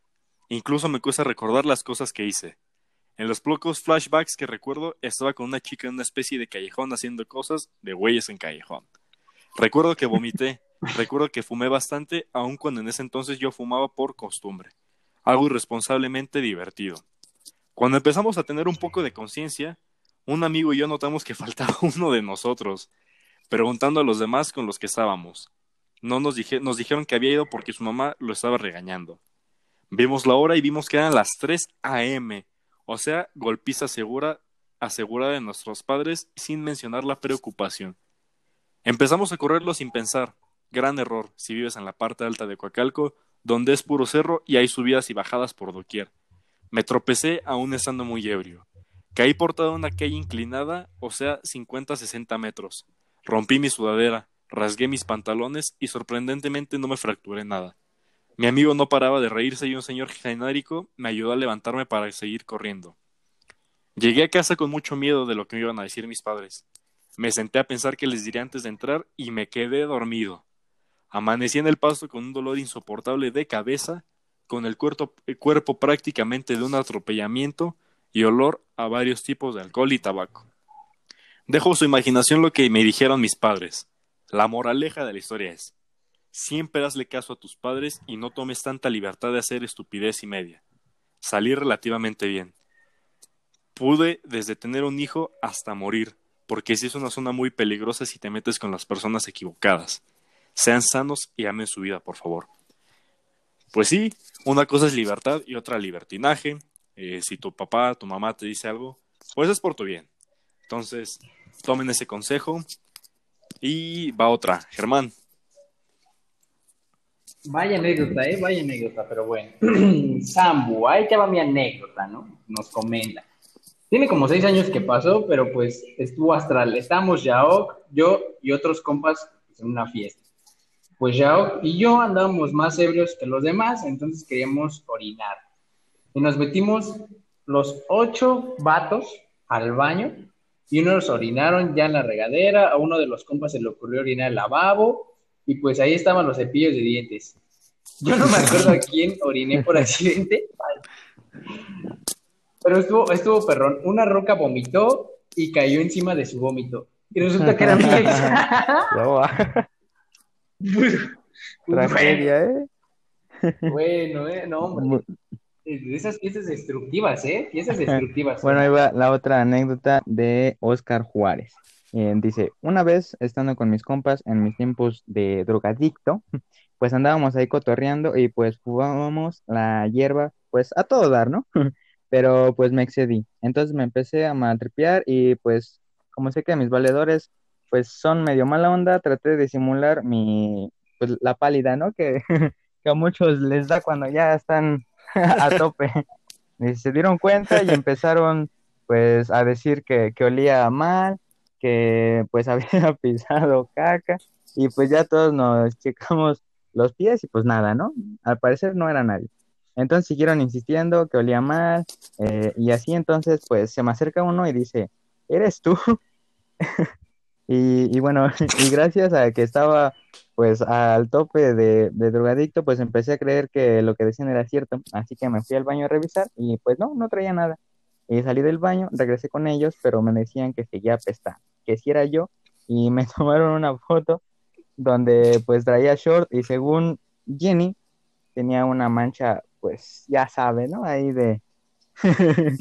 Incluso me cuesta recordar las cosas que hice. En los pocos flashbacks que recuerdo, estaba con una chica en una especie de callejón haciendo cosas de güeyes en callejón. Recuerdo que vomité, recuerdo que fumé bastante, aun cuando en ese entonces yo fumaba por costumbre. Algo irresponsablemente divertido. Cuando empezamos a tener un poco de conciencia, un amigo y yo notamos que faltaba uno de nosotros, preguntando a los demás con los que estábamos. No nos, nos dijeron que había ido porque su mamá lo estaba regañando. Vimos la hora y vimos que eran las 3 a.m., o sea, golpiza segura, asegurada de nuestros padres sin mencionar la preocupación. Empezamos a correrlo sin pensar. Gran error si vives en la parte alta de Coacalco, donde es puro cerro y hay subidas y bajadas por doquier. Me tropecé aún estando muy ebrio. Caí por toda una calle inclinada, o sea, 50-60 metros. Rompí mi sudadera, rasgué mis pantalones y sorprendentemente no me fracturé nada. Mi amigo no paraba de reírse y un señor genérico me ayudó a levantarme para seguir corriendo. Llegué a casa con mucho miedo de lo que me iban a decir mis padres. Me senté a pensar qué les diría antes de entrar y me quedé dormido. Amanecí en el pasto con un dolor insoportable de cabeza, con el cuerpo, el cuerpo prácticamente de un atropellamiento y olor a varios tipos de alcohol y tabaco. Dejo su imaginación lo que me dijeron mis padres. La moraleja de la historia es Siempre hazle caso a tus padres y no tomes tanta libertad de hacer estupidez y media. Salí relativamente bien. Pude desde tener un hijo hasta morir, porque si es una zona muy peligrosa si te metes con las personas equivocadas. Sean sanos y amen su vida, por favor. Pues sí, una cosa es libertad y otra libertinaje. Eh, si tu papá, tu mamá te dice algo, pues es por tu bien. Entonces, tomen ese consejo. Y va otra. Germán, Vaya anécdota, ¿eh? Vaya anécdota, pero bueno. Sambu, ahí ya va mi anécdota, ¿no? Nos comenta. Tiene como seis años que pasó, pero pues estuvo astral. Estamos Yaok, yo y otros compas pues, en una fiesta. Pues Yaok y yo andábamos más ebrios que los demás, entonces queríamos orinar. Y nos metimos los ocho vatos al baño y unos orinaron ya en la regadera, a uno de los compas se le ocurrió orinar el lavabo, y pues ahí estaban los cepillos de dientes. Yo no me acuerdo a quién oriné por accidente, pero estuvo, estuvo perrón. Una roca vomitó y cayó encima de su vómito. Y resulta que era mi ex. Tragedia, ¿eh? Bueno, ¿eh? No, hombre. Esas piezas destructivas, ¿eh? Piezas destructivas. Bueno, ahí va la otra anécdota de Oscar Juárez. Eh, dice, una vez estando con mis compas en mis tiempos de drogadicto, pues andábamos ahí cotorreando y pues fumábamos la hierba, pues a todo dar, ¿no? Pero pues me excedí. Entonces me empecé a maltripear y pues como sé que mis valedores pues son medio mala onda, traté de simular mi, pues la pálida, ¿no? Que, que a muchos les da cuando ya están a tope. Se dieron cuenta y empezaron pues a decir que olía mal, que pues había pisado caca y pues ya todos nos checamos los pies y pues nada, ¿no? Al parecer no era nadie. Entonces siguieron insistiendo que olía mal eh, y así entonces pues se me acerca uno y dice, ¿eres tú? y, bueno, y gracias a que estaba pues al tope de, de, drogadicto, pues empecé a creer que lo que decían era cierto. Así que me fui al baño a revisar y pues no, no traía nada. Y salí del baño, regresé con ellos, pero me decían que seguía apestando que si era yo y me tomaron una foto donde pues traía short y según Jenny tenía una mancha pues ya sabe, ¿no? Ahí de...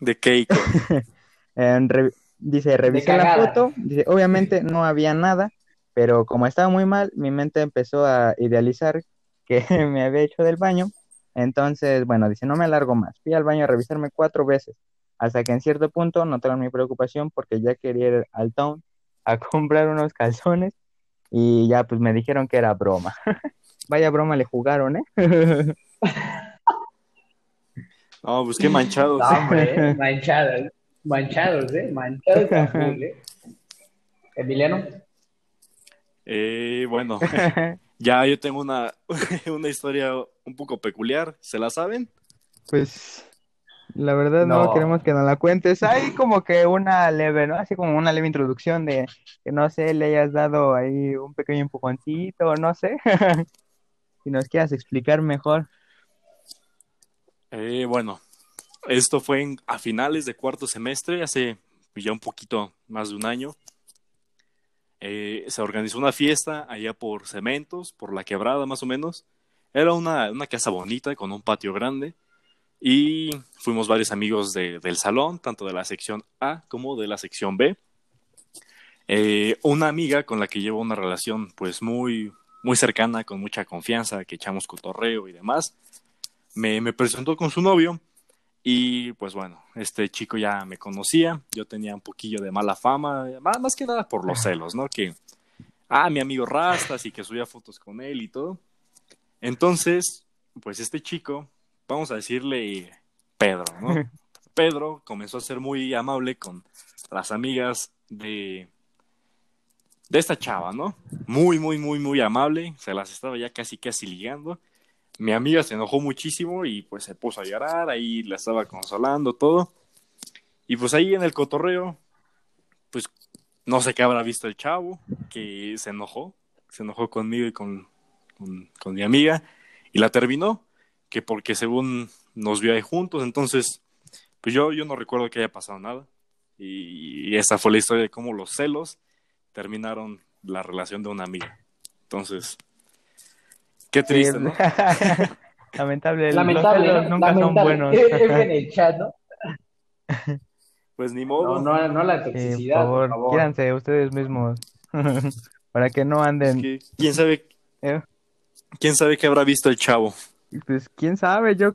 de cake. dice, revisé la foto, dice, obviamente no había nada, pero como estaba muy mal, mi mente empezó a idealizar que me había hecho del baño. Entonces, bueno, dice, no me alargo más. Fui al baño a revisarme cuatro veces hasta que en cierto punto notaron mi preocupación porque ya quería ir al town a comprar unos calzones y ya pues me dijeron que era broma. Vaya broma le jugaron, ¿eh? No, pues qué manchados. No, hombre, ¿eh? manchados, manchados, ¿eh? Manchados ¿eh? Emiliano. Eh, bueno, ya yo tengo una, una historia un poco peculiar, ¿se la saben? Pues la verdad no, No. queremos que nos la cuentes. Hay como que una leve, ¿no? Así como una leve introducción de que no sé, le hayas dado ahí un pequeño empujoncito, no sé. Si nos quieras explicar mejor. Eh, bueno, esto fue en- a finales de cuarto semestre, hace ya un poquito más de un año. Eh, se organizó una fiesta allá por Cementos, por la quebrada más o menos. Era una, una casa bonita con un patio grande y fuimos varios amigos de- del salón, tanto de la sección A como de la sección B. Eh, una amiga con la que llevo una relación pues muy, muy cercana, con mucha confianza, que echamos cotorreo y demás me, me presentó con su novio y pues bueno, este chico ya me conocía, yo tenía un poquillo de mala fama, más, más que nada por los celos, ¿no? Que, ah, mi amigo Rastas y que subía fotos con él y todo. Entonces, pues este chico, vamos a decirle Pedro, ¿no? Pedro comenzó a ser muy amable con las amigas de, de esta chava, ¿no? Muy, muy, muy, muy amable, se las estaba ya casi, casi ligando mi amiga se enojó muchísimo y pues se puso a llorar, ahí la estaba consolando todo. Y pues ahí en el cotorreo, pues no sé qué habrá visto el chavo, que se enojó, se enojó conmigo y con, con, con mi amiga y la terminó, que porque según nos vio ahí juntos, entonces pues yo, yo no recuerdo que haya pasado nada. Y, y esa fue la historia de cómo los celos terminaron la relación de una amiga. Entonces, qué triste, ¿no? Lamentable, los Lamentable, celos ¿no? nunca son Lamentable. buenos. F en el chat, ¿no? Pues ni modo. No, no, no la Sí, toxicidad, por favor, por favor. quiéranse ustedes mismos. Para que no Es anden. que, ¿Quién sabe? Eh. ¿Quién sabe qué habrá visto el chavo? Pues quién sabe, yo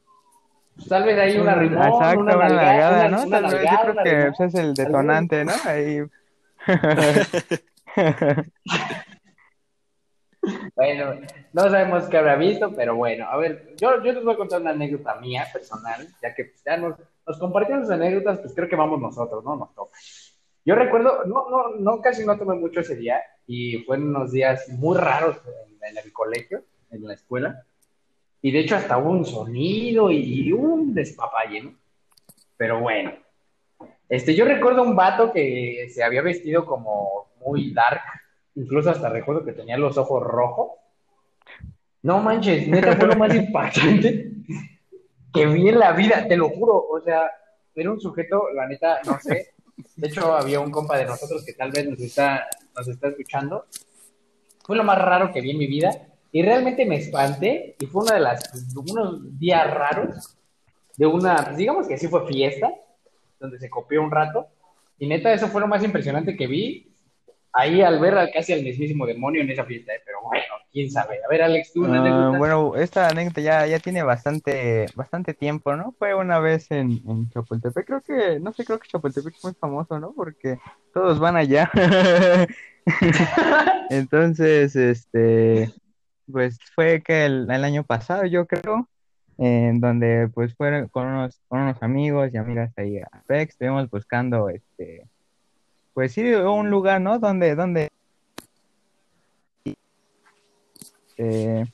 Tal vez hay una rimón, Exacto, una nalgada, ¿no? una Tal vez yo creo que rimón. pues, es el detonante, ¿no? Ahí. Bueno, no sabemos qué habrá visto, pero bueno, a ver, yo, yo les voy a contar una anécdota mía personal, ya que pues, ya nos, nos compartimos las anécdotas, pues creo que vamos nosotros, ¿no? Nos toca. Yo recuerdo, no, no, no, casi no tomé mucho ese día y fueron unos días muy raros en, en el colegio, en la escuela, y de hecho hasta hubo un sonido y un despapalle, ¿no? Pero bueno, este, yo recuerdo un vato que se había vestido como muy dark, incluso hasta recuerdo que tenía los ojos rojos. No manches, neta fue lo más impactante que vi en la vida, te lo juro. O sea, era un sujeto, la neta, no sé. De hecho, había un compa de nosotros que tal vez nos está, nos está escuchando. Fue lo más raro que vi en mi vida y realmente me espanté y fue una de las, unos días raros de una, pues digamos que sí fue fiesta, donde se copió un rato. Y neta, eso fue lo más impresionante que vi ahí al ver casi al mismísimo demonio en esa fiesta, ¿eh? pero bueno, quién sabe. A ver, Alex, tú, anécdota? bueno, esta anécdota ya, ya tiene bastante, bastante tiempo, ¿no? Fue una vez en, en Chapultepec, creo que, no sé, creo que Chapultepec es muy famoso, ¿no? Porque todos van allá. Entonces, este, pues fue que el, el año pasado, yo creo, en donde pues fueron con unos, con unos amigos y amigas ahí a Pex, estuvimos buscando, este, pues sí, un lugar, ¿no? Donde, donde eh,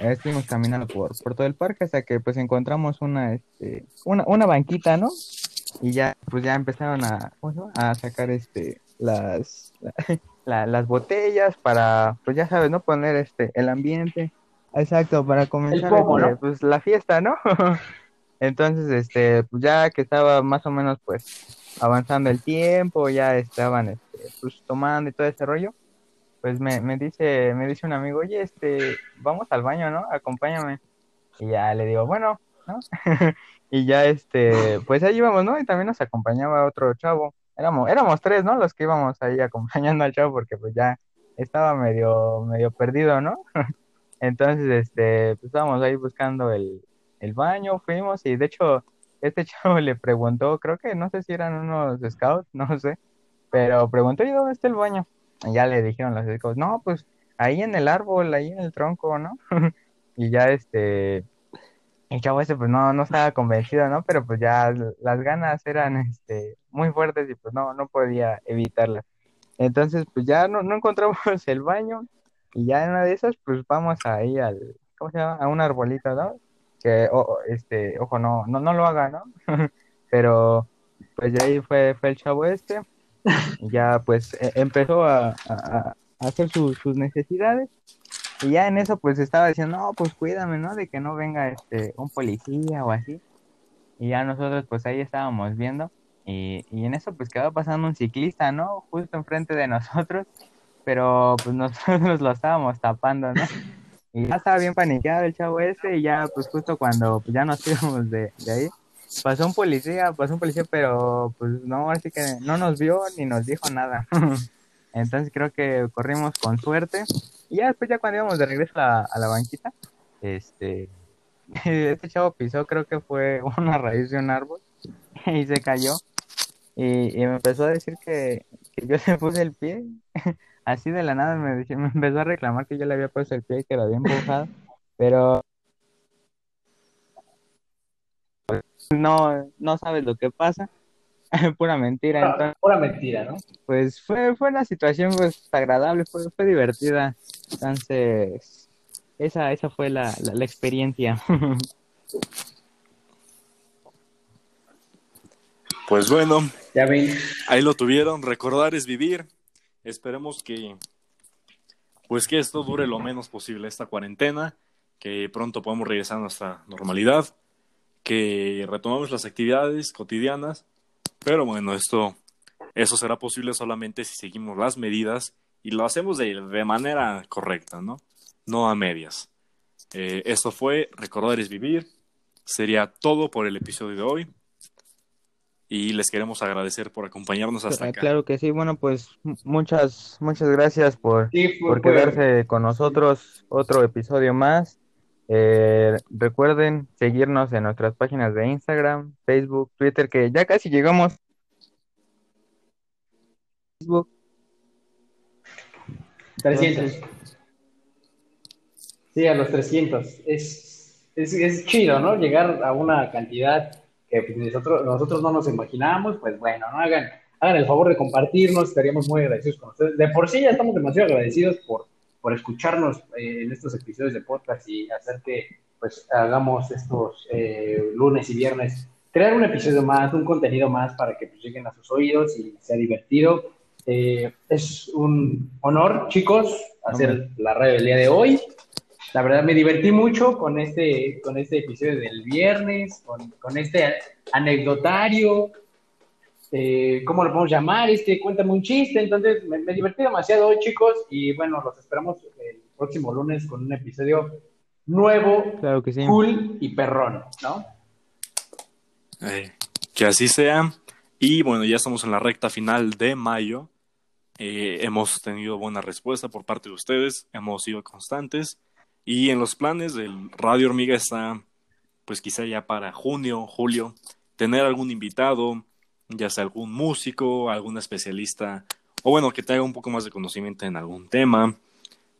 estuvimos caminando por, por todo el parque hasta que pues encontramos una, este, una, una banquita, ¿no? Y ya, pues ya empezaron a, a sacar este, las, la- las botellas para, pues ya sabes, ¿no? Poner este, el ambiente. Exacto, para comenzar pomo, este, ¿no? pues la fiesta, ¿no? Entonces, este, pues ya que estaba más o menos pues avanzando el tiempo, ya estaban este, pues tomando y todo ese rollo, pues me, me dice, me dice un amigo, oye, este, vamos al baño, ¿no? Acompáñame. Y ya le digo, bueno, ¿no? Y ya este, pues ahí íbamos, ¿no? Y también nos acompañaba otro chavo. Éramos, éramos tres, ¿no? Los que íbamos ahí acompañando al chavo porque pues ya estaba medio, medio perdido, ¿no? Entonces, este, pues estábamos ahí buscando el, el baño, fuimos y de hecho este chavo le preguntó, creo que no sé si eran unos scouts, no sé, pero preguntó, ¿y dónde está el baño? Y ya le dijeron los scouts, no, pues ahí en el árbol, ahí en el tronco, ¿no? Y ya este, el chavo ese pues no, no estaba convencido, ¿no? Pero pues ya las ganas eran este, muy fuertes y pues no, no podía evitarlas. Entonces pues ya no, encontramos el baño y ya en una de esas pues vamos ahí al, ¿cómo se llama? A un arbolito, ¿no? Que, este, ojo, no, no, no lo haga, ¿no? Pero pues de ahí fue, fue el chavo este, ya pues e, empezó a, hacer sus necesidades y ya en eso pues estaba diciendo, no, pues cuídame, ¿no? De que no venga este un policía o así. Y ya nosotros pues ahí estábamos viendo y, y en eso pues quedó pasando un ciclista, ¿no? Justo enfrente de nosotros, pero pues nosotros lo estábamos tapando, ¿no? Y ya estaba bien paniqueado el chavo ese y ya pues justo cuando pues, ya nos íbamos de, de ahí, pasó un policía, pasó un policía, pero pues no, así que no nos vio ni nos dijo nada. Entonces creo que corrimos con suerte. Y ya después, ya cuando íbamos de regreso a, la banquita, este, este chavo pisó, creo que fue una raíz de un árbol y se cayó. Y, me empezó a decir que, yo le puse el pie. Así de la nada me, me empezó a reclamar que yo le había puesto el pie y que lo había empujado. Pero no, no sabes lo que pasa. pura mentira. Pura, mentira, ¿no? Pues fue, fue una situación pues agradable, fue, fue divertida. Entonces, esa, esa fue la, la, experiencia. Pues bueno, ya ven. ahí lo tuvieron. Recordar es vivir. Esperemos que, pues que esto dure lo menos posible esta cuarentena, que pronto podamos regresar a nuestra normalidad, que retomemos las actividades cotidianas pero bueno, esto, eso será posible solamente si seguimos las medidas y lo hacemos de, de manera correcta, ¿no? No a medias. Eh, esto fue Recordar es Vivir. Sería todo por el episodio de hoy. Y les queremos agradecer por acompañarnos hasta acá. Claro que sí. Bueno, pues muchas, muchas gracias por, por quedarse con nosotros. Otro episodio más. Eh, recuerden seguirnos en nuestras páginas de Instagram, Facebook, Twitter, que ya casi llegamos. Facebook. 300. Sí, a los 300. Es, es, es, chido, ¿no? Llegar a una cantidad que pues, nosotros, nosotros no nos imaginábamos, pues bueno, ¿no? Hagan, hagan el favor de compartirnos, estaríamos muy agradecidos con ustedes. De por sí ya estamos demasiado agradecidos por por escucharnos eh, en estos episodios de podcast y hacer que pues hagamos estos eh, lunes y viernes, crear un episodio más, un contenido más para que pues, lleguen a sus oídos y sea divertido. Eh, es un honor, chicos, hacer la radio del día de hoy. La verdad me divertí mucho con este, con este episodio del viernes, con, con este anecdotario, eh, ¿cómo lo podemos llamar? Este, cuéntame un chiste. Entonces, me, divertí demasiado hoy, chicos, y bueno, los esperamos el próximo lunes con un episodio nuevo, claro que sí. cool y perrón, ¿no? Eh, que así sea. Y bueno, ya estamos en la recta final de mayo. Eh, hemos tenido buena respuesta por parte de ustedes, hemos sido constantes. Y en los planes del Radio Hormiga está, pues quizá ya para junio, julio, tener algún invitado, ya sea algún músico, algún especialista, o bueno, que te haga un poco más de conocimiento en algún tema,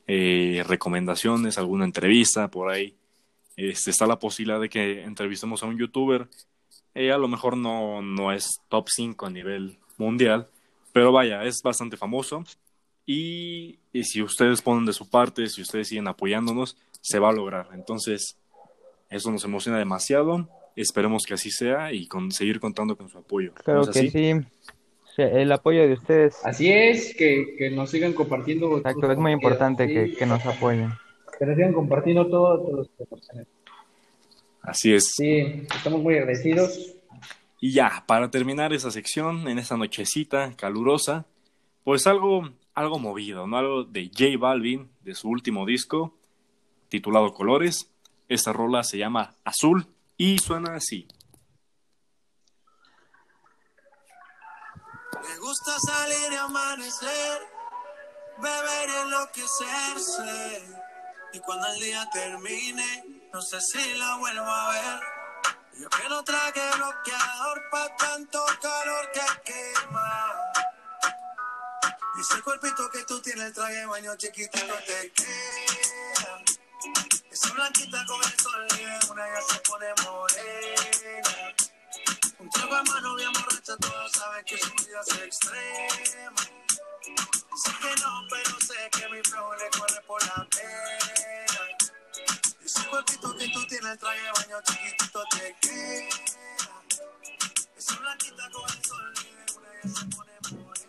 eh, recomendaciones, alguna entrevista por ahí. Este, está la posibilidad de que entrevistemos a un youtuber. Eh, a lo mejor no, no es top 5 a nivel mundial, pero vaya, es bastante famoso. Y, y, si ustedes ponen de su parte, si ustedes siguen apoyándonos, se va a lograr. Entonces, eso nos emociona demasiado. Esperemos que así sea y con, seguir contando con su apoyo. Claro que sí. El apoyo de ustedes. Así es, que, que nos sigan compartiendo. Exacto, es muy importante que, que, nos apoyen. Que nos sigan compartiendo todo, Así es. Sí, estamos muy agradecidos. Y ya, para terminar esa sección, en esta nochecita calurosa, pues algo, algo movido, ¿no? Algo de J Balvin, de su último disco, titulado Colores. Esta rola se llama Azul y suena así. Me gusta salir y amanecer, beber y enloquecerse. Y cuando el día termine, no sé si la vuelvo a ver. Yo que no traje bloqueador pa' tanto calor que quema. Ese cuerpito que tú tienes, el traje baño chiquitito te queda. Esa blanquita con el sol una ya se pone morena. Un trago de mano bien borracha, todos saben que su vida es extrema. Sé que no, pero sé que mi flow le corre por la pena. Ese cuerpito que tú tienes, traje de baño chiquitito te queda. Esa blanquita con el sol una ya se pone morena.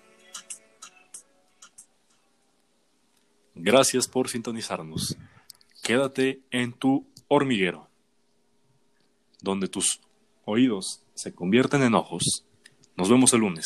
Gracias por sintonizarnos. Quédate en tu hormiguero, donde tus oídos se convierten en ojos. Nos vemos el lunes.